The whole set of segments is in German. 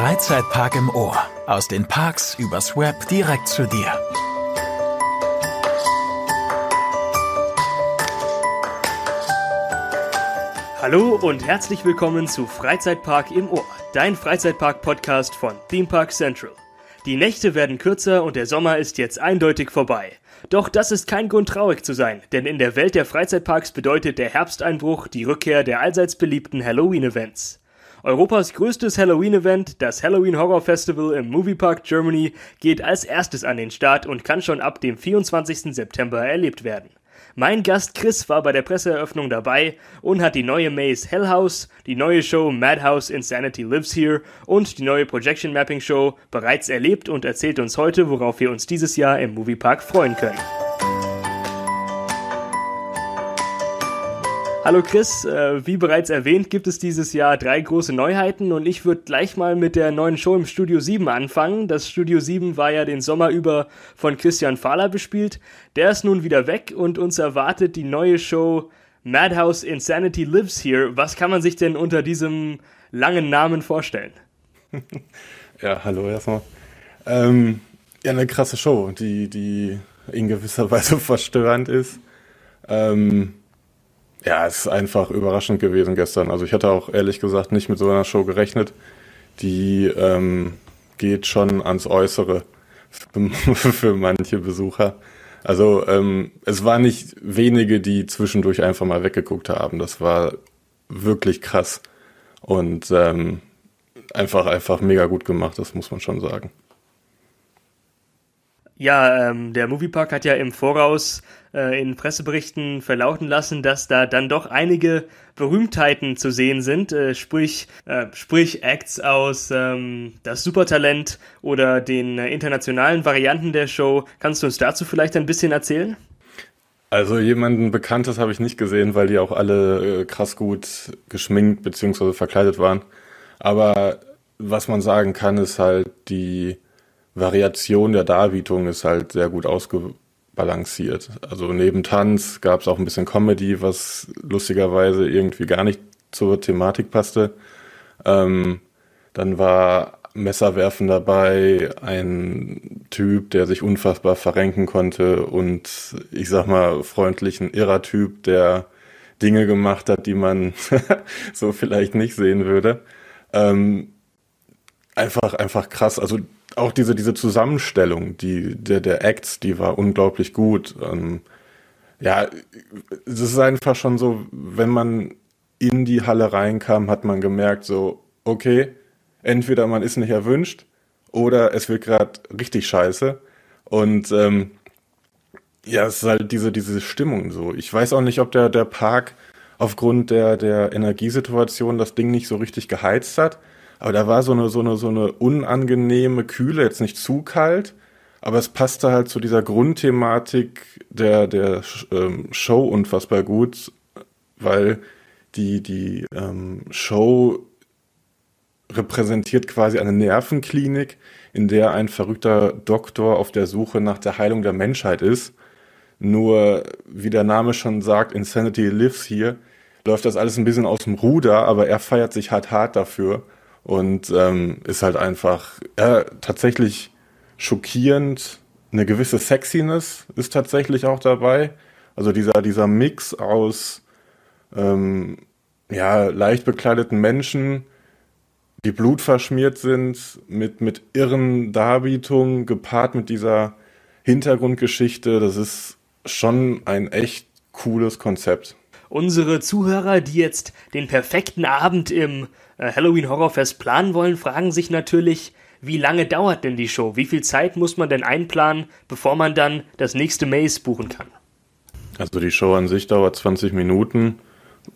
Freizeitpark im Ohr. Aus den Parks übers Web direkt zu dir. Hallo und herzlich willkommen zu Freizeitpark im Ohr, dein Freizeitpark-Podcast von Theme Park Central. Die Nächte werden kürzer und der Sommer ist jetzt eindeutig vorbei. Doch das ist kein Grund traurig zu sein, denn in der Welt der Freizeitparks bedeutet der Herbsteinbruch die Rückkehr der allseits beliebten Halloween-Events. Europas größtes Halloween-Event, das Halloween Horror Festival im Moviepark Germany, geht als erstes an den Start und kann schon ab dem 24. September erlebt werden. Mein Gast Chris war bei der Presseeröffnung dabei und hat die neue Maze Hell House, die neue Show Madhouse Insanity Lives Here und die neue Projection Mapping Show bereits erlebt und erzählt uns heute, worauf wir uns dieses Jahr im Moviepark freuen können. Hallo Chris, äh, wie bereits erwähnt, gibt es dieses Jahr drei große Neuheiten und ich würde gleich mal mit der neuen Show im Studio 7 anfangen. Das Studio 7 war ja den Sommer über von Christian Fahler bespielt. Der ist nun wieder weg und uns erwartet die neue Show Madhouse Insanity Lives Here. Was kann man sich denn unter diesem langen Namen vorstellen? Ja, hallo erstmal. Ähm, ja, eine krasse Show, die, die in gewisser Weise verstörend ist. Ähm, ja, es ist einfach überraschend gewesen gestern. Also ich hatte auch ehrlich gesagt nicht mit so einer Show gerechnet. Die ähm, geht schon ans Äußere für, für manche Besucher. Also ähm, es war nicht wenige, die zwischendurch einfach mal weggeguckt haben. Das war wirklich krass und ähm, einfach einfach mega gut gemacht. Das muss man schon sagen. Ja, ähm, der Moviepark hat ja im Voraus äh, in Presseberichten verlauten lassen, dass da dann doch einige Berühmtheiten zu sehen sind, äh, sprich, äh, sprich Acts aus ähm, das Supertalent oder den äh, internationalen Varianten der Show. Kannst du uns dazu vielleicht ein bisschen erzählen? Also jemanden Bekanntes habe ich nicht gesehen, weil die auch alle äh, krass gut geschminkt bzw. verkleidet waren. Aber was man sagen kann, ist halt die Variation der Darbietung ist halt sehr gut ausgebalanciert. Also neben Tanz gab es auch ein bisschen Comedy, was lustigerweise irgendwie gar nicht zur Thematik passte. Ähm, dann war Messerwerfen dabei, ein Typ, der sich unfassbar verrenken konnte und ich sag mal freundlich ein irrer Typ, der Dinge gemacht hat, die man so vielleicht nicht sehen würde. Ähm, einfach, einfach krass. Also auch diese, diese Zusammenstellung, die, der, der Acts, die war unglaublich gut. Ähm, ja, es ist einfach schon so, wenn man in die Halle reinkam, hat man gemerkt, so, okay, entweder man ist nicht erwünscht oder es wird gerade richtig scheiße. Und ähm, ja, es ist halt diese, diese Stimmung so. Ich weiß auch nicht, ob der, der Park aufgrund der, der Energiesituation das Ding nicht so richtig geheizt hat. Aber da war so eine, so eine, so eine unangenehme Kühle, jetzt nicht zu kalt, aber es passte halt zu dieser Grundthematik der, der ähm, Show unfassbar gut, weil die, die ähm, Show repräsentiert quasi eine Nervenklinik, in der ein verrückter Doktor auf der Suche nach der Heilung der Menschheit ist. Nur, wie der Name schon sagt, Insanity lives hier, läuft das alles ein bisschen aus dem Ruder, aber er feiert sich halt hart dafür und ähm, ist halt einfach ja, tatsächlich schockierend. Eine gewisse Sexiness ist tatsächlich auch dabei. Also dieser, dieser Mix aus ähm, ja, leicht bekleideten Menschen, die blutverschmiert sind, mit, mit irren Darbietungen, gepaart mit dieser Hintergrundgeschichte. Das ist schon ein echt cooles Konzept. Unsere Zuhörer, die jetzt den perfekten Abend im äh, Halloween Horrorfest planen wollen, fragen sich natürlich, wie lange dauert denn die Show? Wie viel Zeit muss man denn einplanen, bevor man dann das nächste Maze buchen kann? Also die Show an sich dauert 20 Minuten.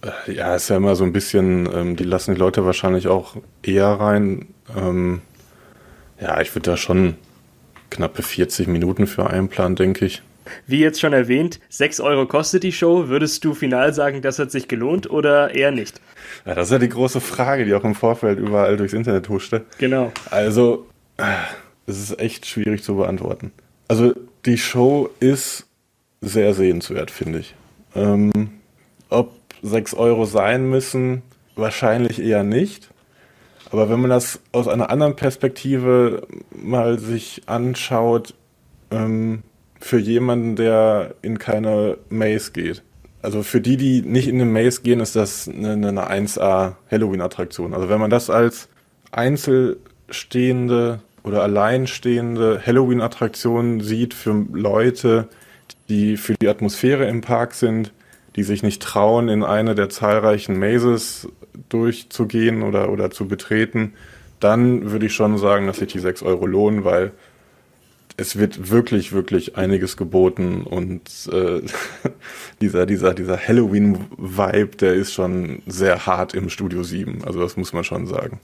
Äh, ja, ist ja immer so ein bisschen, ähm, die lassen die Leute wahrscheinlich auch eher rein. Ähm, ja, ich würde da schon knappe 40 Minuten für einplanen, denke ich. Wie jetzt schon erwähnt, 6 Euro kostet die Show. Würdest du final sagen, das hat sich gelohnt oder eher nicht? Ja, das ist ja die große Frage, die auch im Vorfeld überall durchs Internet huschte. Genau. Also, es ist echt schwierig zu beantworten. Also, die Show ist sehr sehenswert, finde ich. Ähm, ob 6 Euro sein müssen, wahrscheinlich eher nicht. Aber wenn man das aus einer anderen Perspektive mal sich anschaut, ähm, für jemanden, der in keine Maze geht. Also für die, die nicht in eine Maze gehen, ist das eine, eine 1A Halloween-Attraktion. Also wenn man das als einzelstehende oder alleinstehende Halloween-Attraktion sieht für Leute, die für die Atmosphäre im Park sind, die sich nicht trauen, in eine der zahlreichen Mazes durchzugehen oder, oder zu betreten, dann würde ich schon sagen, dass sich die 6 Euro lohnen, weil es wird wirklich, wirklich einiges geboten und äh, dieser, dieser, dieser Halloween-Vibe, der ist schon sehr hart im Studio 7. Also das muss man schon sagen.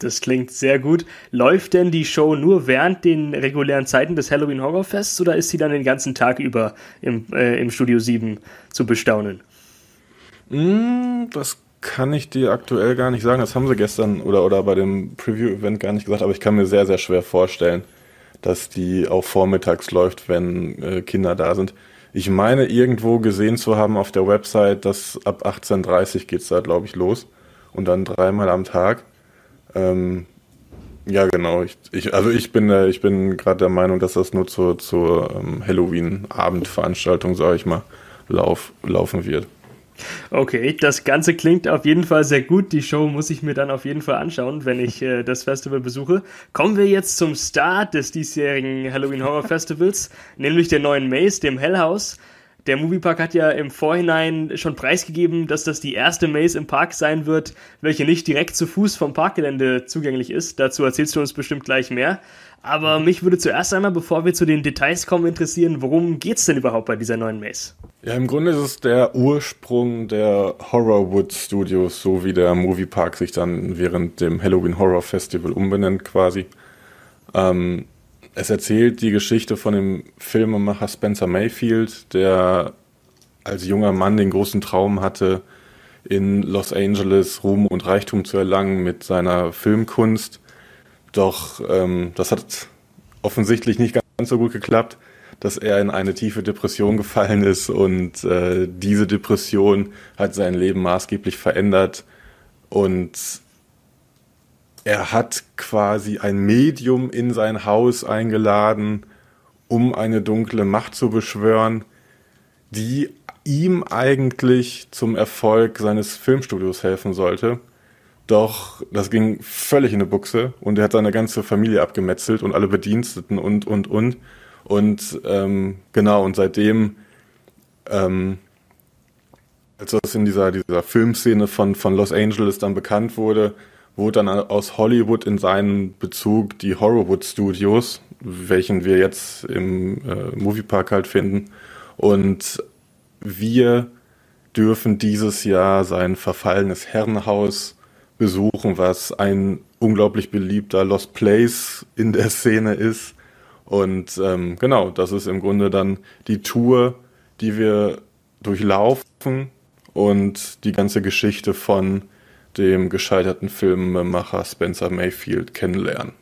Das klingt sehr gut. Läuft denn die Show nur während den regulären Zeiten des Halloween Horror Fests oder ist sie dann den ganzen Tag über im, äh, im Studio 7 zu bestaunen? Mm, das kann ich dir aktuell gar nicht sagen. Das haben sie gestern oder, oder bei dem Preview-Event gar nicht gesagt, aber ich kann mir sehr, sehr schwer vorstellen, dass die auch vormittags läuft, wenn äh, Kinder da sind. Ich meine, irgendwo gesehen zu haben auf der Website, dass ab 18.30 geht es da, glaube ich, los. Und dann dreimal am Tag. Ähm, ja, genau. Ich, ich, also ich bin, ich bin gerade der Meinung, dass das nur zur, zur ähm, Halloween-Abendveranstaltung, sage ich mal, lauf, laufen wird. Okay, das Ganze klingt auf jeden Fall sehr gut. Die Show muss ich mir dann auf jeden Fall anschauen, wenn ich äh, das Festival besuche. Kommen wir jetzt zum Start des diesjährigen Halloween Horror Festivals, nämlich der neuen Maze, dem Hellhouse. Der Moviepark hat ja im Vorhinein schon preisgegeben, dass das die erste Maze im Park sein wird, welche nicht direkt zu Fuß vom Parkgelände zugänglich ist. Dazu erzählst du uns bestimmt gleich mehr. Aber mich würde zuerst einmal, bevor wir zu den Details kommen, interessieren, worum geht's denn überhaupt bei dieser neuen Maze? Ja, im Grunde ist es der Ursprung der Horrorwood Studios, so wie der Moviepark sich dann während dem Halloween Horror Festival umbenennt quasi. Ähm, es erzählt die Geschichte von dem Filmemacher Spencer Mayfield, der als junger Mann den großen Traum hatte, in Los Angeles Ruhm und Reichtum zu erlangen mit seiner Filmkunst doch ähm, das hat offensichtlich nicht ganz so gut geklappt, dass er in eine tiefe Depression gefallen ist und äh, diese Depression hat sein Leben maßgeblich verändert und er hat quasi ein Medium in sein Haus eingeladen, um eine dunkle Macht zu beschwören, die ihm eigentlich zum Erfolg seines Filmstudios helfen sollte. Doch das ging völlig in eine Buchse und er hat seine ganze Familie abgemetzelt und alle Bediensteten und, und, und. Und ähm, genau, und seitdem, ähm, als das in dieser, dieser Filmszene von, von Los Angeles dann bekannt wurde, wurde dann aus Hollywood in seinen Bezug die Horrorwood Studios, welchen wir jetzt im äh, Moviepark halt finden. Und wir dürfen dieses Jahr sein verfallenes Herrenhaus besuchen, was ein unglaublich beliebter Lost Place in der Szene ist. Und ähm, genau, das ist im Grunde dann die Tour, die wir durchlaufen und die ganze Geschichte von dem gescheiterten Filmemacher Spencer Mayfield kennenlernen.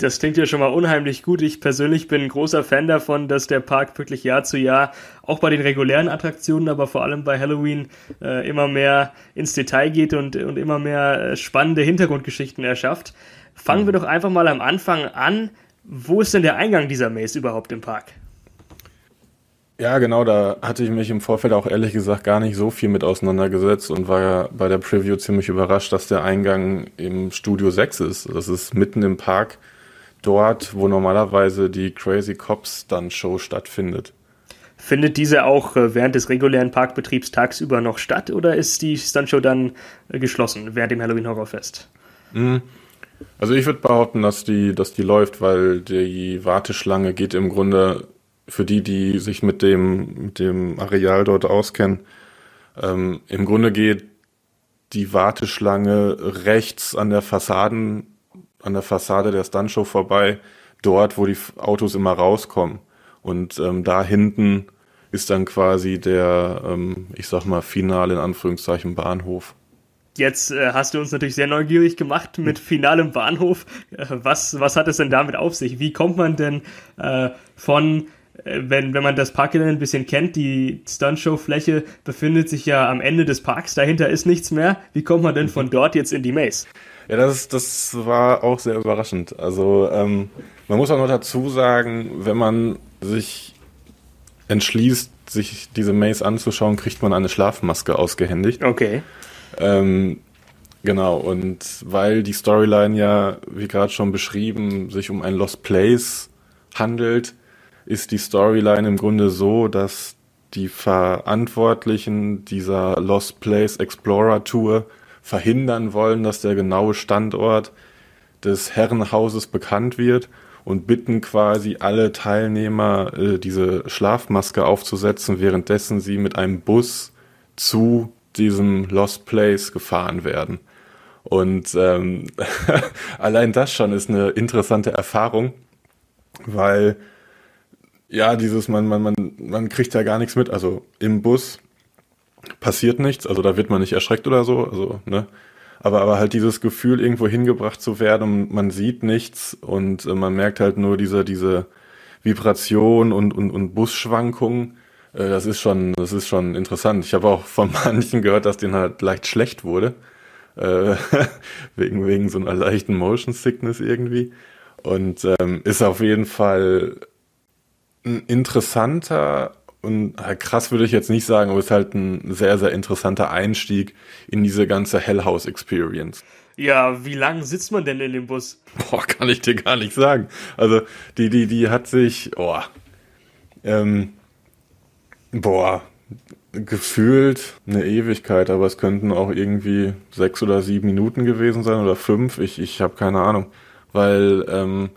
Das klingt ja schon mal unheimlich gut. Ich persönlich bin ein großer Fan davon, dass der Park wirklich Jahr zu Jahr, auch bei den regulären Attraktionen, aber vor allem bei Halloween, äh, immer mehr ins Detail geht und, und immer mehr äh, spannende Hintergrundgeschichten erschafft. Fangen mhm. wir doch einfach mal am Anfang an. Wo ist denn der Eingang dieser Maze überhaupt im Park? Ja, genau, da hatte ich mich im Vorfeld auch ehrlich gesagt gar nicht so viel mit auseinandergesetzt und war ja bei der Preview ziemlich überrascht, dass der Eingang im Studio 6 ist. Das ist mitten im Park dort, wo normalerweise die Crazy Cops dann Show stattfindet. Findet diese auch äh, während des regulären Parkbetriebs tagsüber noch statt oder ist die Stuntshow dann äh, geschlossen während dem Halloween Horrorfest? Mhm. Also ich würde behaupten, dass die, dass die läuft, weil die Warteschlange geht im Grunde für die, die sich mit dem, mit dem Areal dort auskennen, ähm, im Grunde geht die Warteschlange rechts an der Fassaden an der Fassade der Stuntshow vorbei, dort, wo die Autos immer rauskommen. Und ähm, da hinten ist dann quasi der, ähm, ich sag mal, finale in Anführungszeichen Bahnhof. Jetzt äh, hast du uns natürlich sehr neugierig gemacht mit finalem Bahnhof. Äh, was, was hat es denn damit auf sich? Wie kommt man denn äh, von, äh, wenn, wenn man das Parkgelände ein bisschen kennt, die Stuntshow-Fläche befindet sich ja am Ende des Parks, dahinter ist nichts mehr. Wie kommt man denn von dort jetzt in die Maze? Ja, das, das war auch sehr überraschend. Also ähm, man muss auch noch dazu sagen, wenn man sich entschließt, sich diese Maze anzuschauen, kriegt man eine Schlafmaske ausgehändigt. Okay. Ähm, genau, und weil die Storyline ja, wie gerade schon beschrieben, sich um ein Lost Place handelt, ist die Storyline im Grunde so, dass die Verantwortlichen dieser Lost Place Explorer Tour verhindern wollen, dass der genaue Standort des Herrenhauses bekannt wird und bitten quasi alle Teilnehmer, äh, diese Schlafmaske aufzusetzen, währenddessen sie mit einem Bus zu diesem Lost Place gefahren werden. Und ähm, allein das schon ist eine interessante Erfahrung, weil ja, dieses, man, man, man, man kriegt ja gar nichts mit. Also im Bus passiert nichts, also da wird man nicht erschreckt oder so, also, ne? Aber, aber halt dieses Gefühl, irgendwo hingebracht zu werden und man sieht nichts und äh, man merkt halt nur diese, diese Vibration und, und, und Busschwankungen. Äh, das ist schon, das ist schon interessant. Ich habe auch von manchen gehört, dass denen halt leicht schlecht wurde. Äh, wegen, wegen so einer leichten Motion Sickness irgendwie. Und ähm, ist auf jeden Fall ein interessanter und krass würde ich jetzt nicht sagen, aber es ist halt ein sehr, sehr interessanter Einstieg in diese ganze Hellhouse Experience. Ja, wie lang sitzt man denn in dem Bus? Boah, kann ich dir gar nicht sagen. Also, die, die, die hat sich, oh, ähm, boah, gefühlt eine Ewigkeit, aber es könnten auch irgendwie sechs oder sieben Minuten gewesen sein oder fünf. Ich, ich habe keine Ahnung, weil ähm,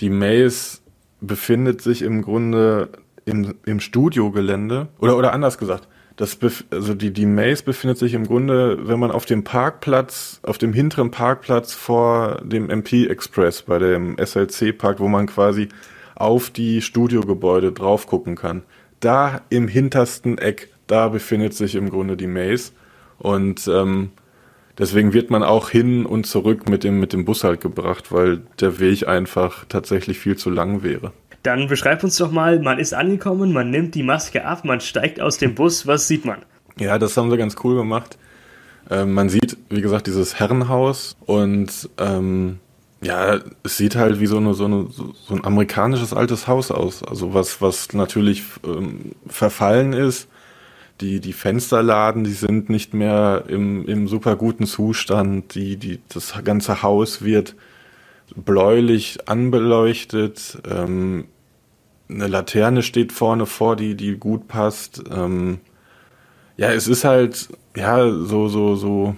die Maze befindet sich im Grunde im, im Studiogelände oder oder anders gesagt, das also die die Maze befindet sich im Grunde, wenn man auf dem Parkplatz, auf dem hinteren Parkplatz vor dem MP Express bei dem SLC Park, wo man quasi auf die Studiogebäude drauf gucken kann. Da im hintersten Eck, da befindet sich im Grunde die Maze und ähm, deswegen wird man auch hin und zurück mit dem mit dem Bus halt gebracht, weil der Weg einfach tatsächlich viel zu lang wäre. Dann beschreib uns doch mal, man ist angekommen, man nimmt die Maske ab, man steigt aus dem Bus, was sieht man? Ja, das haben sie ganz cool gemacht. Ähm, man sieht, wie gesagt, dieses Herrenhaus und ähm, ja, es sieht halt wie so, eine, so, eine, so ein amerikanisches altes Haus aus. Also was, was natürlich ähm, verfallen ist. Die, die Fensterladen, die sind nicht mehr im, im super guten Zustand. Die, die, das ganze Haus wird bläulich anbeleuchtet. Ähm, eine Laterne steht vorne vor, die, die gut passt. Ähm, ja, es ist halt, ja, so, so, so,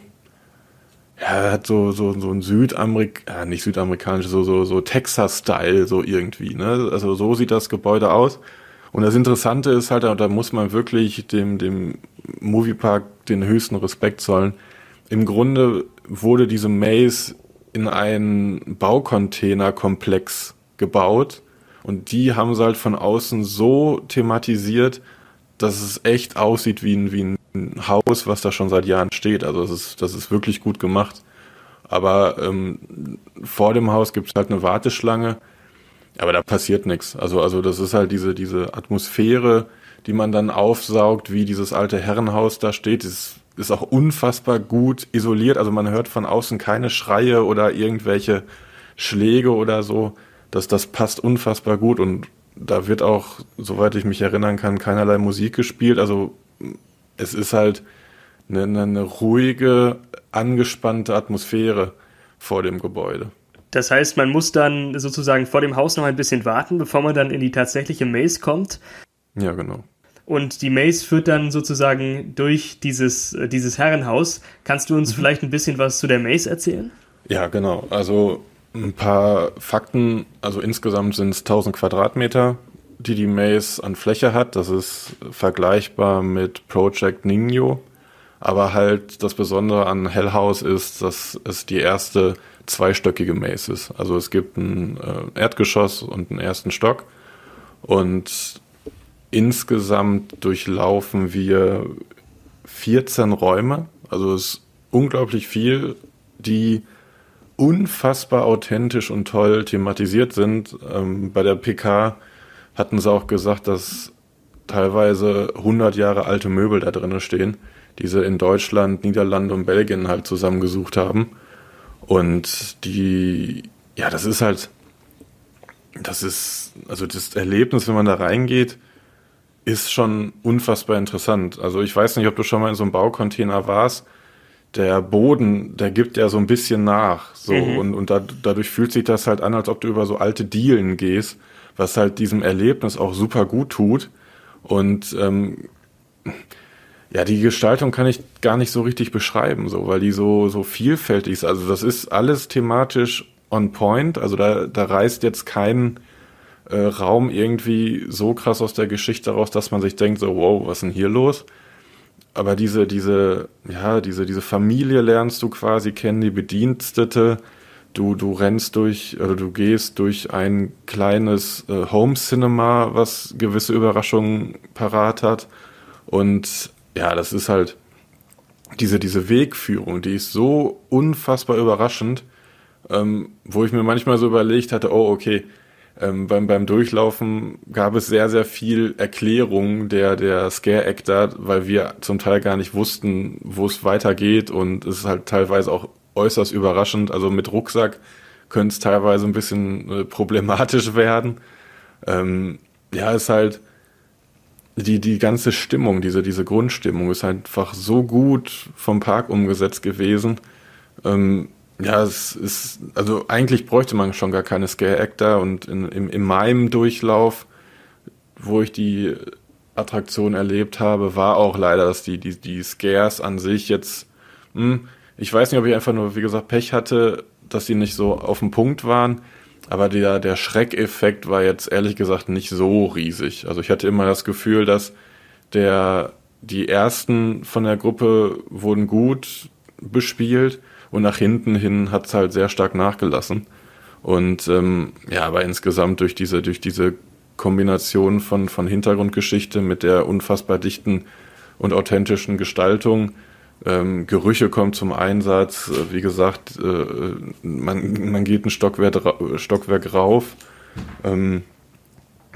ja, hat so, so, so ein Südamerik, ja, nicht südamerikanisch, so, so, so Texas-Style, so irgendwie, ne? Also so sieht das Gebäude aus. Und das Interessante ist halt, da muss man wirklich dem, dem Moviepark den höchsten Respekt zollen. Im Grunde wurde diese Maze in einen Baucontainerkomplex gebaut, und die haben sie halt von außen so thematisiert, dass es echt aussieht wie ein, wie ein Haus, was da schon seit Jahren steht. Also das ist, das ist wirklich gut gemacht. Aber ähm, vor dem Haus gibt es halt eine Warteschlange, aber da passiert nichts. Also, also das ist halt diese, diese Atmosphäre, die man dann aufsaugt, wie dieses alte Herrenhaus da steht. Das ist auch unfassbar gut isoliert. Also man hört von außen keine Schreie oder irgendwelche Schläge oder so dass das passt unfassbar gut und da wird auch, soweit ich mich erinnern kann, keinerlei Musik gespielt. Also es ist halt eine, eine ruhige, angespannte Atmosphäre vor dem Gebäude. Das heißt, man muss dann sozusagen vor dem Haus noch ein bisschen warten, bevor man dann in die tatsächliche Maze kommt. Ja, genau. Und die Maze führt dann sozusagen durch dieses, äh, dieses Herrenhaus. Kannst du uns mhm. vielleicht ein bisschen was zu der Maze erzählen? Ja, genau. Also ein paar Fakten, also insgesamt sind es 1000 Quadratmeter, die die Maze an Fläche hat. Das ist vergleichbar mit Project Nino. Aber halt das Besondere an Hell House ist, dass es die erste zweistöckige Maze ist. Also es gibt ein äh, Erdgeschoss und einen ersten Stock. Und insgesamt durchlaufen wir 14 Räume. Also es ist unglaublich viel, die unfassbar authentisch und toll thematisiert sind. Ähm, bei der PK hatten sie auch gesagt, dass teilweise 100 Jahre alte Möbel da drinnen stehen, die sie in Deutschland, Niederlande und Belgien halt zusammengesucht haben. Und die, ja, das ist halt, das ist, also das Erlebnis, wenn man da reingeht, ist schon unfassbar interessant. Also ich weiß nicht, ob du schon mal in so einem Baucontainer warst. Der Boden, der gibt ja so ein bisschen nach. So, mhm. und, und da, dadurch fühlt sich das halt an, als ob du über so alte Dielen gehst, was halt diesem Erlebnis auch super gut tut. Und ähm, ja, die Gestaltung kann ich gar nicht so richtig beschreiben, so, weil die so, so vielfältig ist. Also das ist alles thematisch on point. Also da, da reißt jetzt kein äh, Raum irgendwie so krass aus der Geschichte raus, dass man sich denkt, so, wow, was ist denn hier los? Aber diese, diese, ja, diese, diese Familie lernst du quasi kennen, die Bedienstete. Du, du rennst durch, oder du gehst durch ein kleines äh, Home Cinema, was gewisse Überraschungen parat hat. Und ja, das ist halt diese, diese Wegführung, die ist so unfassbar überraschend, ähm, wo ich mir manchmal so überlegt hatte, oh, okay, ähm, beim, beim Durchlaufen gab es sehr, sehr viel Erklärung der, der Scare-Actor, weil wir zum Teil gar nicht wussten, wo es weitergeht und es ist halt teilweise auch äußerst überraschend. Also mit Rucksack könnte es teilweise ein bisschen äh, problematisch werden. Ähm, ja, ist halt die, die ganze Stimmung, diese, diese Grundstimmung ist einfach so gut vom Park umgesetzt gewesen. Ähm, ja, es ist, also eigentlich bräuchte man schon gar keine Scare Actor und in, in, in meinem Durchlauf, wo ich die Attraktion erlebt habe, war auch leider, dass die, die, die Scares an sich jetzt, hm, ich weiß nicht, ob ich einfach nur, wie gesagt, Pech hatte, dass die nicht so auf dem Punkt waren, aber der, der Schreckeffekt war jetzt ehrlich gesagt nicht so riesig. Also ich hatte immer das Gefühl, dass der, die ersten von der Gruppe wurden gut bespielt und nach hinten hin hat es halt sehr stark nachgelassen. Und ähm, ja, aber insgesamt durch diese, durch diese Kombination von, von Hintergrundgeschichte mit der unfassbar dichten und authentischen Gestaltung, ähm, Gerüche kommen zum Einsatz, äh, wie gesagt, äh, man, man geht ein Stockwerk, Stockwerk rauf. Ähm,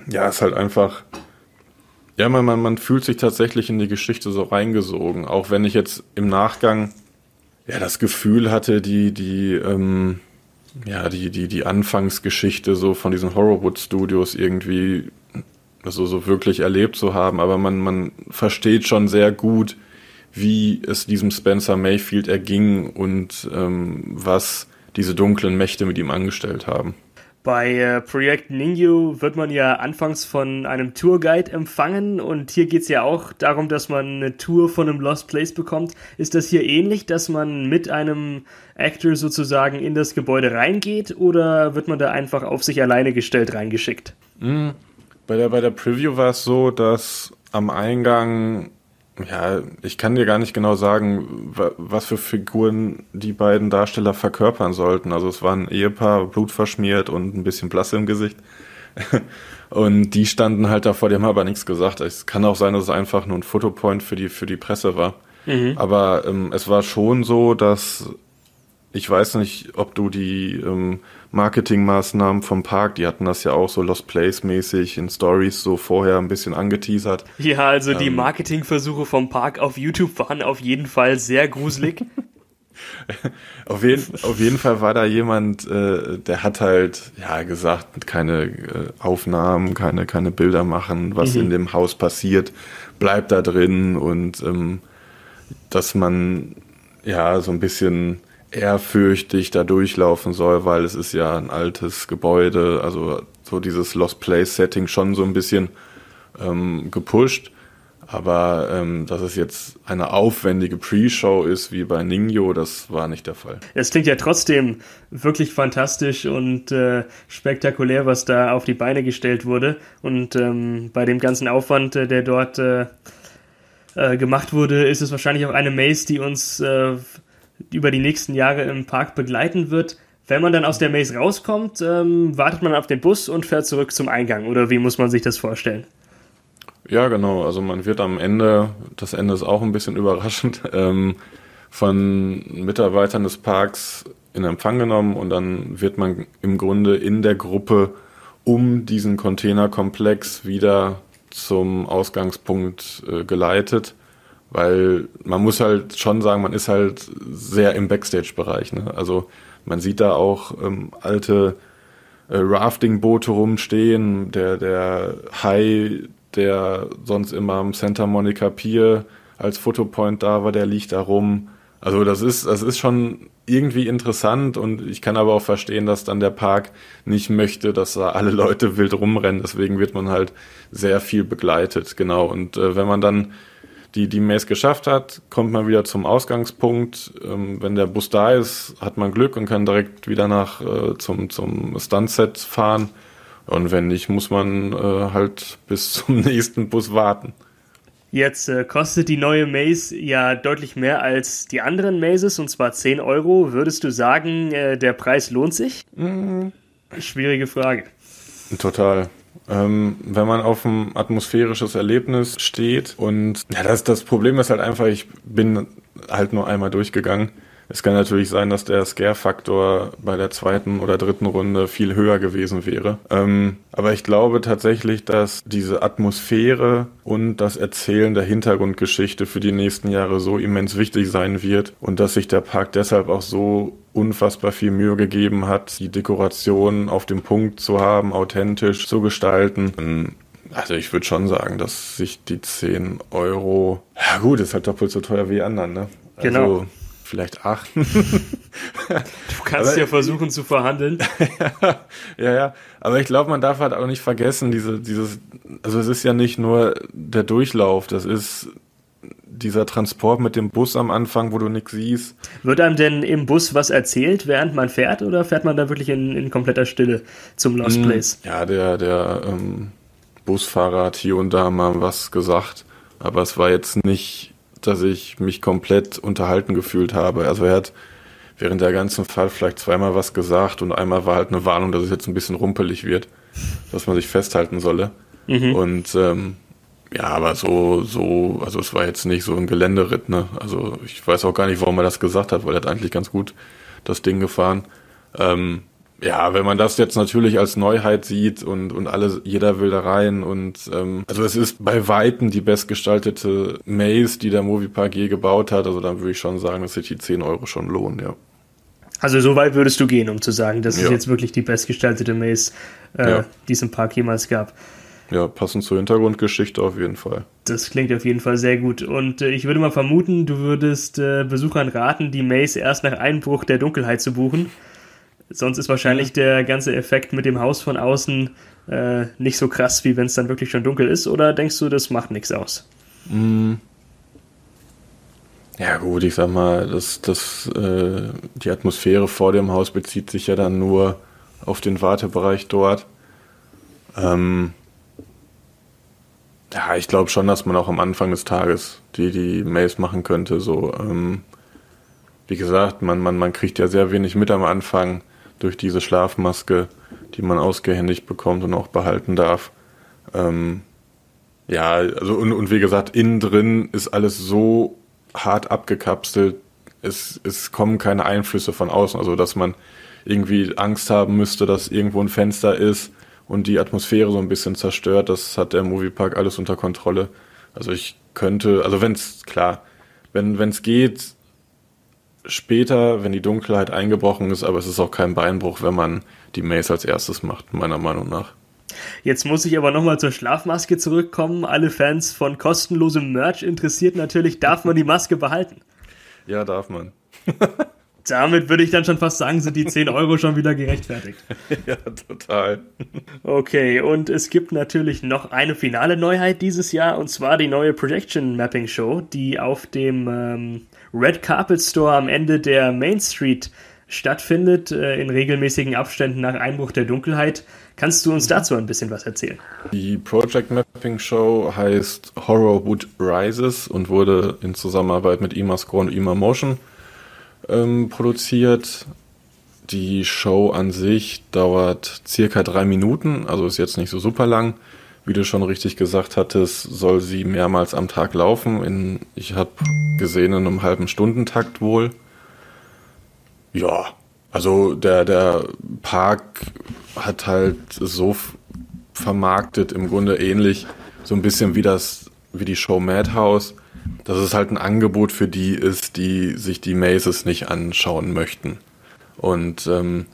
ja, ist halt einfach, ja, man, man, man fühlt sich tatsächlich in die Geschichte so reingesogen, auch wenn ich jetzt im Nachgang ja das Gefühl hatte, die, die, ähm, ja, die, die, die Anfangsgeschichte so von diesen Horrorwood Studios irgendwie also so wirklich erlebt zu haben, aber man, man versteht schon sehr gut, wie es diesem Spencer Mayfield erging und ähm, was diese dunklen Mächte mit ihm angestellt haben. Bei äh, Projekt Ningyu wird man ja anfangs von einem Tourguide empfangen und hier geht es ja auch darum, dass man eine Tour von einem Lost Place bekommt. Ist das hier ähnlich, dass man mit einem Actor sozusagen in das Gebäude reingeht oder wird man da einfach auf sich alleine gestellt reingeschickt? Mhm. Bei, der, bei der Preview war es so, dass am Eingang ja, ich kann dir gar nicht genau sagen, was für Figuren die beiden Darsteller verkörpern sollten. Also es war ein Ehepaar, blutverschmiert und ein bisschen blass im Gesicht. Und die standen halt davor, die haben aber nichts gesagt. Es kann auch sein, dass es einfach nur ein Fotopoint für die, für die Presse war. Mhm. Aber ähm, es war schon so, dass ich weiß nicht, ob du die ähm, Marketingmaßnahmen vom Park, die hatten das ja auch so Lost Place mäßig in Stories so vorher ein bisschen angeteasert. Ja, also die ähm, Marketingversuche vom Park auf YouTube waren auf jeden Fall sehr gruselig. auf, jeden, auf jeden Fall war da jemand, äh, der hat halt ja gesagt, keine äh, Aufnahmen, keine, keine Bilder machen, was mhm. in dem Haus passiert, bleibt da drin und ähm, dass man ja so ein bisschen ehrfürchtig da durchlaufen soll, weil es ist ja ein altes Gebäude, also so dieses Lost Place Setting schon so ein bisschen ähm, gepusht. Aber ähm, dass es jetzt eine aufwendige Pre-Show ist wie bei Ningyo, das war nicht der Fall. Es klingt ja trotzdem wirklich fantastisch und äh, spektakulär, was da auf die Beine gestellt wurde. Und ähm, bei dem ganzen Aufwand, äh, der dort äh, äh, gemacht wurde, ist es wahrscheinlich auch eine Maze, die uns äh, über die nächsten Jahre im Park begleiten wird. Wenn man dann aus der Maze rauskommt, ähm, wartet man auf den Bus und fährt zurück zum Eingang. Oder wie muss man sich das vorstellen? Ja, genau. Also man wird am Ende, das Ende ist auch ein bisschen überraschend, ähm, von Mitarbeitern des Parks in Empfang genommen und dann wird man im Grunde in der Gruppe um diesen Containerkomplex wieder zum Ausgangspunkt äh, geleitet weil man muss halt schon sagen, man ist halt sehr im Backstage-Bereich. Ne? Also man sieht da auch ähm, alte äh, Rafting-Boote rumstehen, der, der Hai, der sonst immer am Santa Monica Pier als Fotopoint da war, der liegt da rum. Also das ist, das ist schon irgendwie interessant und ich kann aber auch verstehen, dass dann der Park nicht möchte, dass da alle Leute wild rumrennen. Deswegen wird man halt sehr viel begleitet, genau. Und äh, wenn man dann die, die Maze geschafft hat, kommt man wieder zum Ausgangspunkt. Ähm, wenn der Bus da ist, hat man Glück und kann direkt wieder nach äh, zum, zum Stuntset fahren. Und wenn nicht, muss man äh, halt bis zum nächsten Bus warten. Jetzt äh, kostet die neue Maze ja deutlich mehr als die anderen Mazes, und zwar 10 Euro. Würdest du sagen, äh, der Preis lohnt sich? Mhm. Schwierige Frage. Total. Ähm, wenn man auf ein atmosphärisches Erlebnis steht und ja, das, das Problem ist halt einfach, ich bin halt nur einmal durchgegangen. Es kann natürlich sein, dass der Scare-Faktor bei der zweiten oder dritten Runde viel höher gewesen wäre. Ähm, aber ich glaube tatsächlich, dass diese Atmosphäre und das Erzählen der Hintergrundgeschichte für die nächsten Jahre so immens wichtig sein wird und dass sich der Park deshalb auch so unfassbar viel Mühe gegeben hat, die Dekoration auf dem Punkt zu haben, authentisch zu gestalten. Ähm, also ich würde schon sagen, dass sich die 10 Euro, ja gut, ist halt doppelt so teuer wie anderen, ne? Also, genau vielleicht acht. du kannst aber, ja versuchen zu verhandeln. ja, ja. Aber ich glaube, man darf halt auch nicht vergessen, diese, dieses, also es ist ja nicht nur der Durchlauf, das ist dieser Transport mit dem Bus am Anfang, wo du nichts siehst. Wird einem denn im Bus was erzählt, während man fährt, oder fährt man da wirklich in, in kompletter Stille zum Lost mm, Place? Ja, der, der ähm, Busfahrer hat hier und da mal was gesagt, aber es war jetzt nicht dass ich mich komplett unterhalten gefühlt habe. Also er hat während der ganzen Fahrt vielleicht zweimal was gesagt und einmal war halt eine Warnung, dass es jetzt ein bisschen rumpelig wird, dass man sich festhalten solle. Mhm. Und ähm, ja, aber so, so, also es war jetzt nicht so ein Geländeritt, ne? Also ich weiß auch gar nicht, warum er das gesagt hat, weil er hat eigentlich ganz gut das Ding gefahren. Ähm, ja, wenn man das jetzt natürlich als Neuheit sieht und, und alle, jeder will da rein und ähm, also es ist bei Weitem die bestgestaltete Maze, die der Moviepark je gebaut hat. Also dann würde ich schon sagen, dass sich die 10 Euro schon lohnen, ja. Also so weit würdest du gehen, um zu sagen, das ja. ist jetzt wirklich die bestgestaltete Maze, äh, ja. die es im Park jemals gab. Ja, passend zur Hintergrundgeschichte auf jeden Fall. Das klingt auf jeden Fall sehr gut. Und äh, ich würde mal vermuten, du würdest äh, Besuchern raten, die Maze erst nach Einbruch der Dunkelheit zu buchen. Sonst ist wahrscheinlich der ganze Effekt mit dem Haus von außen äh, nicht so krass, wie wenn es dann wirklich schon dunkel ist. Oder denkst du, das macht nichts aus? Mm. Ja gut, ich sag mal, das, das, äh, die Atmosphäre vor dem Haus bezieht sich ja dann nur auf den Wartebereich dort. Ähm, ja, ich glaube schon, dass man auch am Anfang des Tages die, die Mails machen könnte. So, ähm, wie gesagt, man, man, man kriegt ja sehr wenig mit am Anfang durch diese Schlafmaske, die man ausgehändigt bekommt und auch behalten darf. Ähm, ja, also und, und wie gesagt, innen drin ist alles so hart abgekapselt, es, es kommen keine Einflüsse von außen, also dass man irgendwie Angst haben müsste, dass irgendwo ein Fenster ist und die Atmosphäre so ein bisschen zerstört. Das hat der Moviepark alles unter Kontrolle. Also ich könnte, also wenn es klar, wenn es geht, später, wenn die Dunkelheit eingebrochen ist, aber es ist auch kein Beinbruch, wenn man die Maze als erstes macht, meiner Meinung nach. Jetzt muss ich aber nochmal zur Schlafmaske zurückkommen. Alle Fans von kostenlosem Merch interessiert natürlich, darf man die Maske behalten? Ja, darf man. Damit würde ich dann schon fast sagen, sind die 10 Euro schon wieder gerechtfertigt. ja, total. Okay, und es gibt natürlich noch eine finale Neuheit dieses Jahr, und zwar die neue Projection Mapping Show, die auf dem ähm, Red Carpet Store am Ende der Main Street stattfindet, äh, in regelmäßigen Abständen nach Einbruch der Dunkelheit. Kannst du uns dazu ein bisschen was erzählen? Die Project Mapping Show heißt Horrorwood Rises und wurde in Zusammenarbeit mit Imascore und Imamotion ähm, produziert. Die Show an sich dauert circa drei Minuten, also ist jetzt nicht so super lang. Wie du schon richtig gesagt hattest, soll sie mehrmals am Tag laufen. In, ich habe gesehen in einem halben Stundentakt wohl. Ja, also der, der Park hat halt so vermarktet, im Grunde ähnlich, so ein bisschen wie das, wie die Show Madhouse, dass es halt ein Angebot für die ist, die sich die Mazes nicht anschauen möchten. Und ähm,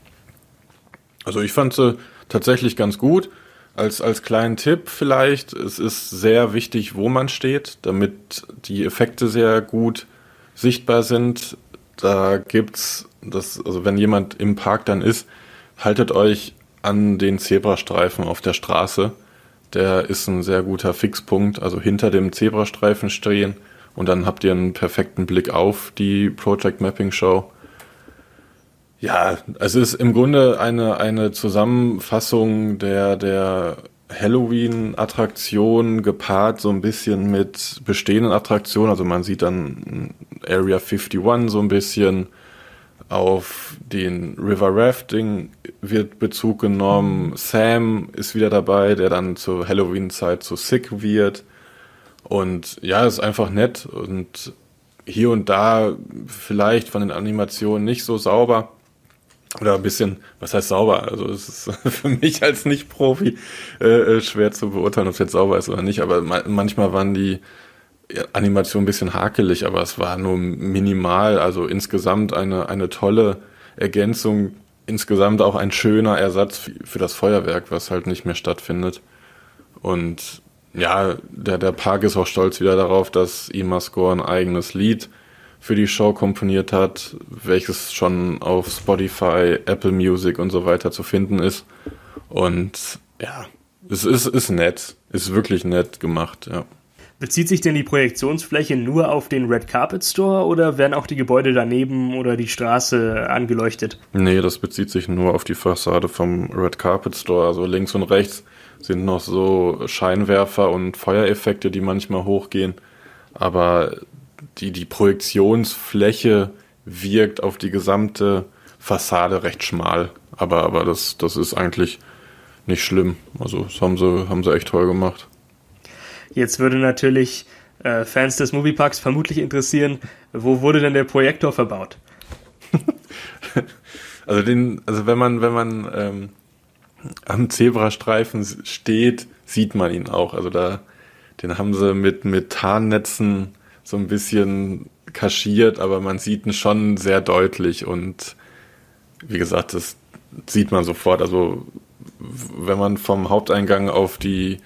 also ich fand sie tatsächlich ganz gut. Als, als kleinen Tipp vielleicht, es ist sehr wichtig, wo man steht, damit die Effekte sehr gut sichtbar sind. Da gibt's das, also wenn jemand im Park dann ist, haltet euch an den Zebrastreifen auf der Straße. Der ist ein sehr guter Fixpunkt, also hinter dem Zebrastreifen stehen und dann habt ihr einen perfekten Blick auf die Project Mapping Show. Ja, es ist im Grunde eine, eine Zusammenfassung der, der Halloween-Attraktion gepaart so ein bisschen mit bestehenden Attraktionen. Also man sieht dann Area 51 so ein bisschen. Auf den River Rafting wird Bezug genommen. Sam ist wieder dabei, der dann zur Halloween-Zeit zu Sick wird. Und ja, ist einfach nett und hier und da vielleicht von den Animationen nicht so sauber oder ein bisschen, was heißt sauber? Also es ist für mich als Nicht-Profi äh, äh, schwer zu beurteilen, ob es jetzt sauber ist oder nicht. Aber ma manchmal waren die Animationen ein bisschen hakelig, aber es war nur minimal. Also insgesamt eine eine tolle Ergänzung, insgesamt auch ein schöner Ersatz für das Feuerwerk, was halt nicht mehr stattfindet. Und ja, der, der Park ist auch stolz wieder darauf, dass Imascore ein eigenes Lied für die Show komponiert hat, welches schon auf Spotify, Apple Music und so weiter zu finden ist. Und ja, es ist, ist nett, ist wirklich nett gemacht, ja. Bezieht sich denn die Projektionsfläche nur auf den Red Carpet Store oder werden auch die Gebäude daneben oder die Straße angeleuchtet? Nee, das bezieht sich nur auf die Fassade vom Red Carpet Store. Also links und rechts sind noch so Scheinwerfer und Feuereffekte, die manchmal hochgehen. Aber die, die Projektionsfläche wirkt auf die gesamte Fassade recht schmal. Aber, aber das, das ist eigentlich nicht schlimm. Also das haben sie, haben sie echt toll gemacht. Jetzt würde natürlich äh, Fans des Movieparks vermutlich interessieren, wo wurde denn der Projektor verbaut? also den, also wenn man, wenn man ähm, am Zebrastreifen steht, sieht man ihn auch. Also da, den haben sie mit, mit Tarnnetzen so ein bisschen kaschiert, aber man sieht ihn schon sehr deutlich und wie gesagt, das sieht man sofort. Also wenn man vom Haupteingang auf die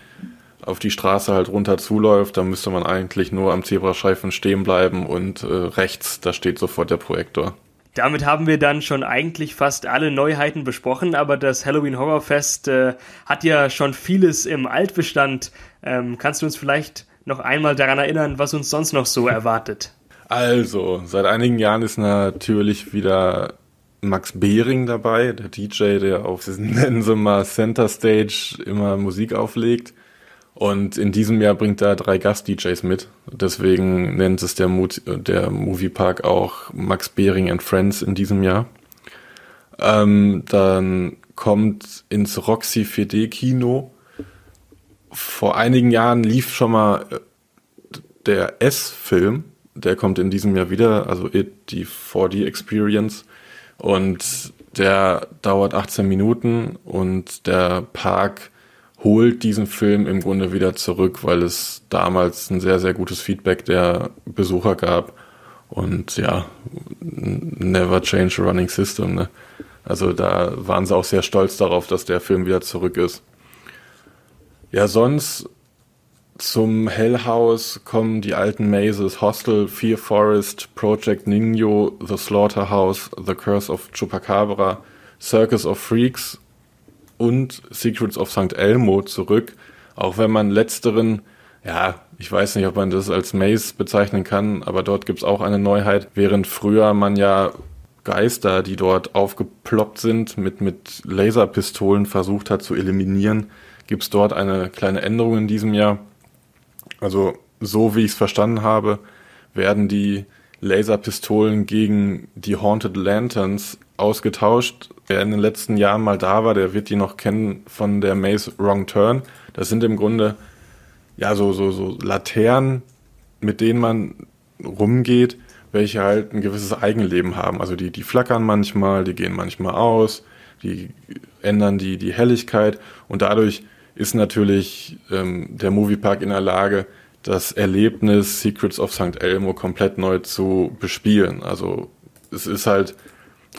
auf die Straße halt runter zuläuft, dann müsste man eigentlich nur am Zebrastreifen stehen bleiben und äh, rechts, da steht sofort der Projektor. Damit haben wir dann schon eigentlich fast alle Neuheiten besprochen, aber das Halloween Horror Fest äh, hat ja schon vieles im Altbestand. Ähm, kannst du uns vielleicht noch einmal daran erinnern, was uns sonst noch so erwartet? Also, seit einigen Jahren ist natürlich wieder Max Behring dabei, der DJ, der auf, nennen Sie mal, Center Stage immer Musik auflegt. Und in diesem Jahr bringt er drei Gast-DJs mit. Deswegen nennt es der, Mut, der Moviepark auch Max Behring and Friends in diesem Jahr. Ähm, dann kommt ins Roxy 4D Kino. Vor einigen Jahren lief schon mal äh, der S-Film. Der kommt in diesem Jahr wieder, also It, die 4D Experience. Und der dauert 18 Minuten und der Park holt diesen Film im Grunde wieder zurück, weil es damals ein sehr, sehr gutes Feedback der Besucher gab. Und ja, never change a running system. Ne? Also da waren sie auch sehr stolz darauf, dass der Film wieder zurück ist. Ja, sonst zum Hell House kommen die alten Mazes Hostel, Fear Forest, Project Ningyo, The Slaughterhouse, The Curse of Chupacabra, Circus of Freaks und Secrets of St. Elmo zurück, auch wenn man letzteren, ja, ich weiß nicht, ob man das als Maze bezeichnen kann, aber dort gibt's auch eine Neuheit, während früher man ja Geister, die dort aufgeploppt sind, mit, mit Laserpistolen versucht hat zu eliminieren, gibt's dort eine kleine Änderung in diesem Jahr. Also, so wie ich es verstanden habe, werden die Laserpistolen gegen die Haunted Lanterns ausgetauscht. Wer in den letzten Jahren mal da war, der wird die noch kennen von der Maze Wrong Turn. Das sind im Grunde ja so, so, so Laternen, mit denen man rumgeht, welche halt ein gewisses Eigenleben haben. Also die, die flackern manchmal, die gehen manchmal aus, die ändern die, die Helligkeit und dadurch ist natürlich ähm, der Moviepark in der Lage, das Erlebnis Secrets of St. Elmo komplett neu zu bespielen. Also es ist halt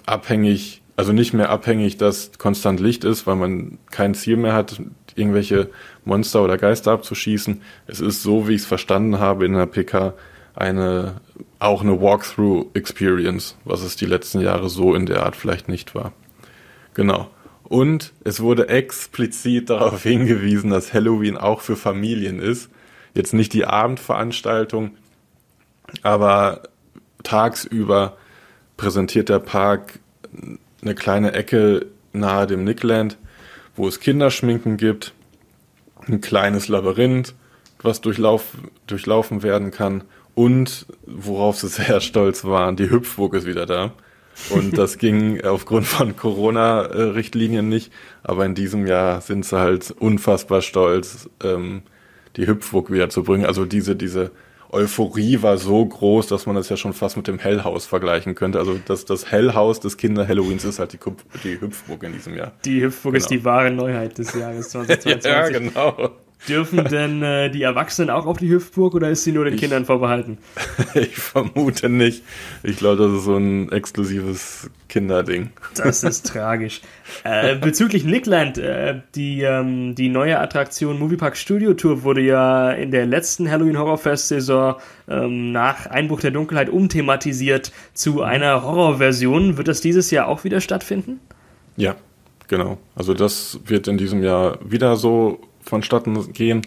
abhängig, also nicht mehr abhängig, dass konstant Licht ist, weil man kein Ziel mehr hat, irgendwelche Monster oder Geister abzuschießen. Es ist so, wie ich es verstanden habe in der PK, eine auch eine Walkthrough-Experience, was es die letzten Jahre so in der Art vielleicht nicht war. Genau. Und es wurde explizit darauf hingewiesen, dass Halloween auch für Familien ist. Jetzt nicht die Abendveranstaltung, aber tagsüber präsentiert der Park eine kleine Ecke nahe dem Nickland, wo es Kinderschminken gibt, ein kleines Labyrinth, was durchlauf, durchlaufen werden kann und worauf sie sehr stolz waren, die Hüpfburg ist wieder da. Und das ging aufgrund von Corona-Richtlinien nicht. Aber in diesem Jahr sind sie halt unfassbar stolz, ähm, die Hüpfburg wieder zu bringen. Also diese, diese Euphorie war so groß, dass man das ja schon fast mit dem Hellhaus vergleichen könnte. Also das, das Hellhaus des Kinder-Halloweens ist halt die, die Hüpfburg in diesem Jahr. Die Hüpfburg genau. ist die wahre Neuheit des Jahres 2022. ja, genau. Dürfen denn äh, die Erwachsenen auch auf die Hüpfburg oder ist sie nur den ich, Kindern vorbehalten? ich vermute nicht. Ich glaube, das ist so ein exklusives Kinderding. Das ist tragisch. Äh, bezüglich Nickland, äh, die, ähm, die neue Attraktion Moviepark Studio Tour wurde ja in der letzten Halloween Horrorfest Saison ähm, nach Einbruch der Dunkelheit umthematisiert zu einer Horrorversion. Wird das dieses Jahr auch wieder stattfinden? Ja, genau. Also das wird in diesem Jahr wieder so vonstatten gehen.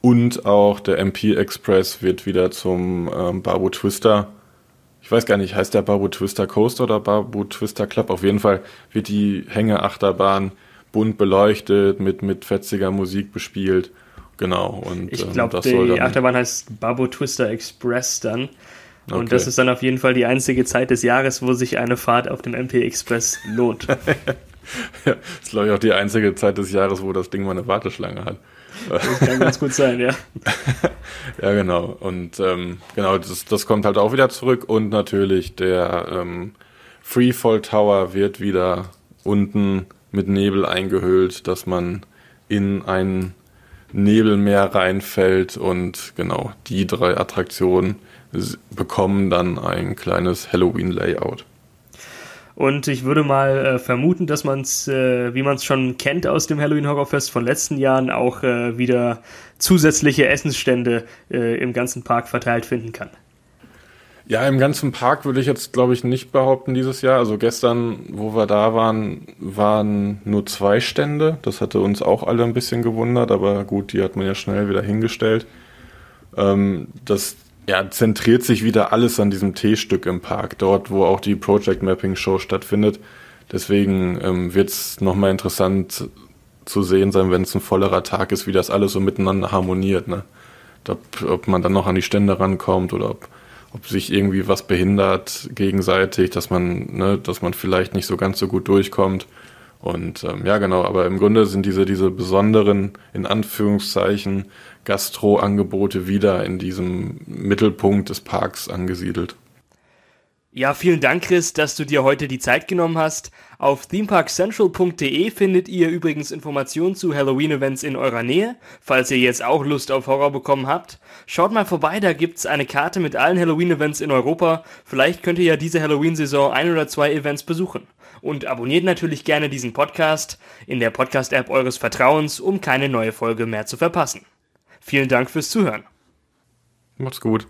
Und auch der MP Express wird wieder zum ähm, Barbu Twister. Ich weiß gar nicht, heißt der Barbu Twister Coaster oder Barbu Twister Club? Auf jeden Fall wird die Hängeachterbahn bunt beleuchtet, mit, mit fetziger Musik bespielt. Genau. Und, ich glaube, ähm, die Achterbahn heißt Barbu Twister Express dann. Und okay. das ist dann auf jeden Fall die einzige Zeit des Jahres, wo sich eine Fahrt auf dem MP Express lohnt. ja, das ist, glaube ich, auch die einzige Zeit des Jahres, wo das Ding mal eine Warteschlange hat. Das kann ganz gut sein, ja. ja, genau. Und ähm, genau, das, das kommt halt auch wieder zurück. Und natürlich der ähm, Freefall Tower wird wieder unten mit Nebel eingehüllt, dass man in ein Nebelmeer reinfällt. Und genau, die drei Attraktionen bekommen dann ein kleines Halloween-Layout. Und ich würde mal äh, vermuten, dass man es, äh, wie man es schon kennt aus dem Halloween Horrorfest von letzten Jahren, auch äh, wieder zusätzliche Essensstände äh, im ganzen Park verteilt finden kann. Ja, im ganzen Park würde ich jetzt, glaube ich, nicht behaupten dieses Jahr. Also gestern, wo wir da waren, waren nur zwei Stände. Das hatte uns auch alle ein bisschen gewundert, aber gut, die hat man ja schnell wieder hingestellt. Ähm, das ja, zentriert sich wieder alles an diesem T-Stück im Park, dort, wo auch die Project Mapping Show stattfindet. Deswegen ähm, wird es nochmal interessant zu sehen sein, wenn es ein vollerer Tag ist, wie das alles so miteinander harmoniert. Ne? Ob, ob man dann noch an die Stände rankommt oder ob, ob sich irgendwie was behindert gegenseitig, dass man, ne, dass man vielleicht nicht so ganz so gut durchkommt. Und ähm, ja, genau, aber im Grunde sind diese, diese besonderen, in Anführungszeichen, Gastro-Angebote wieder in diesem Mittelpunkt des Parks angesiedelt. Ja, vielen Dank, Chris, dass du dir heute die Zeit genommen hast. Auf themeparkcentral.de findet ihr übrigens Informationen zu Halloween-Events in eurer Nähe, falls ihr jetzt auch Lust auf Horror bekommen habt. Schaut mal vorbei, da gibt's eine Karte mit allen Halloween-Events in Europa. Vielleicht könnt ihr ja diese Halloween-Saison ein oder zwei Events besuchen. Und abonniert natürlich gerne diesen Podcast in der Podcast-App eures Vertrauens, um keine neue Folge mehr zu verpassen. Vielen Dank fürs Zuhören. Macht's gut.